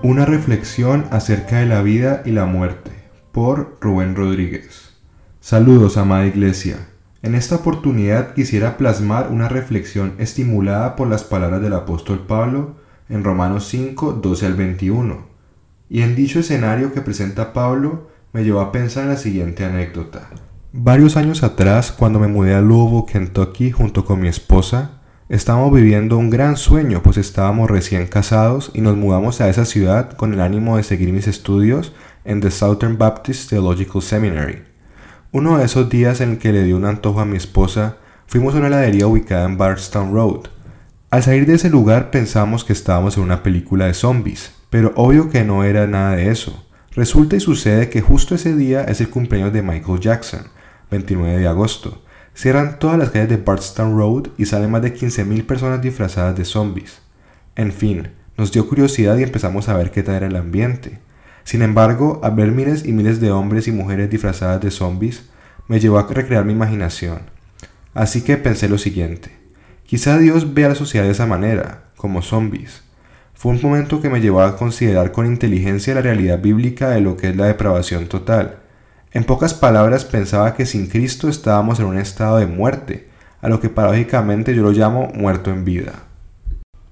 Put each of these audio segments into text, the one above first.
Una reflexión acerca de la vida y la muerte por Rubén Rodríguez. Saludos, amada iglesia. En esta oportunidad quisiera plasmar una reflexión estimulada por las palabras del apóstol Pablo en Romanos 5, 12 al 21. Y en dicho escenario que presenta Pablo, me llevó a pensar en la siguiente anécdota. Varios años atrás, cuando me mudé a Louisville, Kentucky, junto con mi esposa, Estábamos viviendo un gran sueño, pues estábamos recién casados y nos mudamos a esa ciudad con el ánimo de seguir mis estudios en The Southern Baptist Theological Seminary. Uno de esos días en que le di un antojo a mi esposa, fuimos a una heladería ubicada en Bardstown Road. Al salir de ese lugar pensamos que estábamos en una película de zombies, pero obvio que no era nada de eso. Resulta y sucede que justo ese día es el cumpleaños de Michael Jackson, 29 de agosto, Cierran todas las calles de Bardstown Road y salen más de 15.000 personas disfrazadas de zombies. En fin, nos dio curiosidad y empezamos a ver qué tal era el ambiente. Sin embargo, al ver miles y miles de hombres y mujeres disfrazadas de zombies, me llevó a recrear mi imaginación. Así que pensé lo siguiente. Quizá Dios ve a la sociedad de esa manera, como zombies. Fue un momento que me llevó a considerar con inteligencia la realidad bíblica de lo que es la depravación total en pocas palabras pensaba que sin Cristo estábamos en un estado de muerte, a lo que paradójicamente yo lo llamo muerto en vida.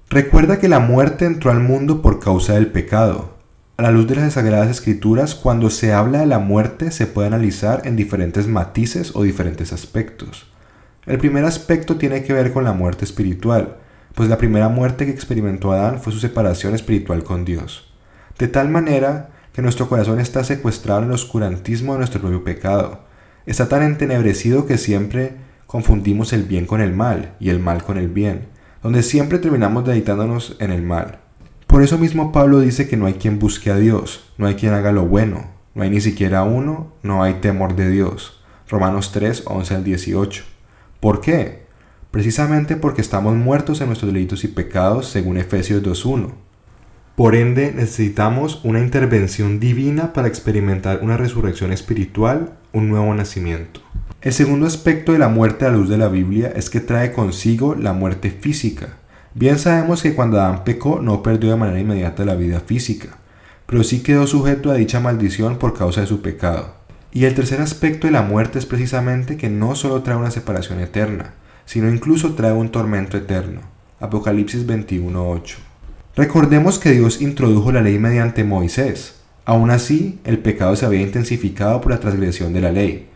Recuerda que la muerte entró al mundo por causa del pecado. A la luz de las Sagradas Escrituras, cuando se habla de la muerte se puede analizar en diferentes matices o diferentes aspectos. El primer aspecto tiene que ver con la muerte espiritual, pues la primera muerte que experimentó Adán fue su separación espiritual con Dios. De tal manera que nuestro corazón está secuestrado en el oscurantismo de nuestro propio pecado. Está tan entenebrecido que siempre confundimos el bien con el mal y el mal con el bien, donde siempre terminamos dedicándonos en el mal. Por eso mismo Pablo dice que no hay quien busque a Dios, no hay quien haga lo bueno, no hay ni siquiera uno, no hay temor de Dios. Romanos 3, 11 al 18. ¿Por qué? Precisamente porque estamos muertos en nuestros delitos y pecados, según Efesios 2.1. Por ende, necesitamos una intervención divina para experimentar una resurrección espiritual, un nuevo nacimiento. El segundo aspecto de la muerte a la luz de la Biblia es que trae consigo la muerte física. Bien sabemos que cuando Adán pecó no perdió de manera inmediata la vida física, pero sí quedó sujeto a dicha maldición por causa de su pecado. Y el tercer aspecto de la muerte es precisamente que no solo trae una separación eterna, sino incluso trae un tormento eterno. Apocalipsis 21.8. Recordemos que Dios introdujo la ley mediante Moisés. Aún así, el pecado se había intensificado por la transgresión de la ley.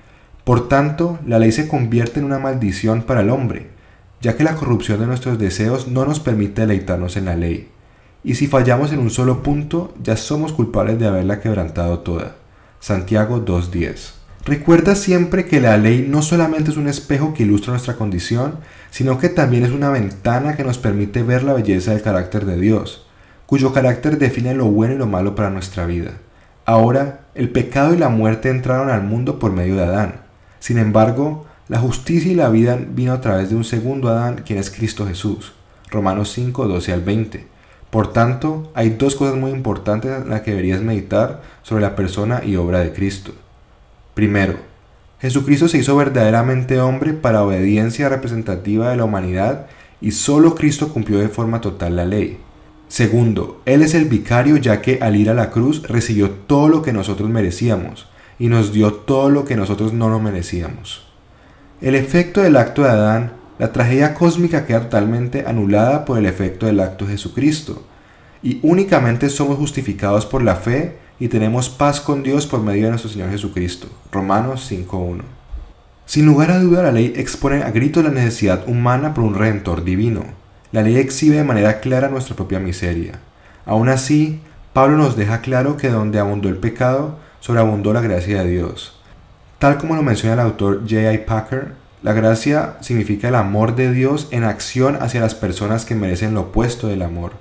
Por tanto, la ley se convierte en una maldición para el hombre, ya que la corrupción de nuestros deseos no nos permite deleitarnos en la ley. Y si fallamos en un solo punto, ya somos culpables de haberla quebrantado toda. Santiago 2.10 Recuerda siempre que la ley no solamente es un espejo que ilustra nuestra condición, sino que también es una ventana que nos permite ver la belleza del carácter de Dios, cuyo carácter define lo bueno y lo malo para nuestra vida. Ahora, el pecado y la muerte entraron al mundo por medio de Adán. Sin embargo, la justicia y la vida vino a través de un segundo Adán, quien es Cristo Jesús. Romanos 5, 12 al 20. Por tanto, hay dos cosas muy importantes en las que deberías meditar sobre la persona y obra de Cristo. Primero, Jesucristo se hizo verdaderamente hombre para obediencia representativa de la humanidad y solo Cristo cumplió de forma total la ley. Segundo, Él es el vicario ya que al ir a la cruz recibió todo lo que nosotros merecíamos y nos dio todo lo que nosotros no nos merecíamos. El efecto del acto de Adán, la tragedia cósmica queda totalmente anulada por el efecto del acto de Jesucristo y únicamente somos justificados por la fe y tenemos paz con Dios por medio de nuestro Señor Jesucristo. Romanos 5.1. Sin lugar a duda, la ley expone a grito la necesidad humana por un redentor divino. La ley exhibe de manera clara nuestra propia miseria. Aún así, Pablo nos deja claro que donde abundó el pecado, sobreabundó la gracia de Dios. Tal como lo menciona el autor J.I. Packer, la gracia significa el amor de Dios en acción hacia las personas que merecen lo opuesto del amor.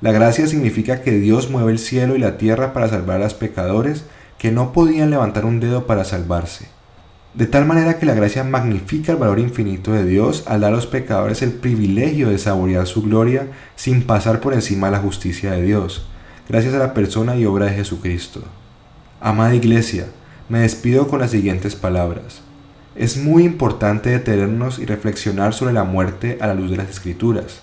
La gracia significa que Dios mueve el cielo y la tierra para salvar a los pecadores que no podían levantar un dedo para salvarse. De tal manera que la gracia magnifica el valor infinito de Dios al dar a los pecadores el privilegio de saborear su gloria sin pasar por encima de la justicia de Dios, gracias a la persona y obra de Jesucristo. Amada Iglesia, me despido con las siguientes palabras. Es muy importante detenernos y reflexionar sobre la muerte a la luz de las Escrituras.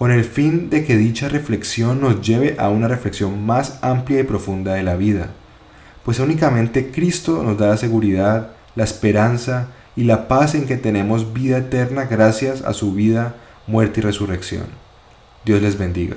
Con el fin de que dicha reflexión nos lleve a una reflexión más amplia y profunda de la vida, pues únicamente Cristo nos da la seguridad, la esperanza y la paz en que tenemos vida eterna gracias a su vida, muerte y resurrección. Dios les bendiga.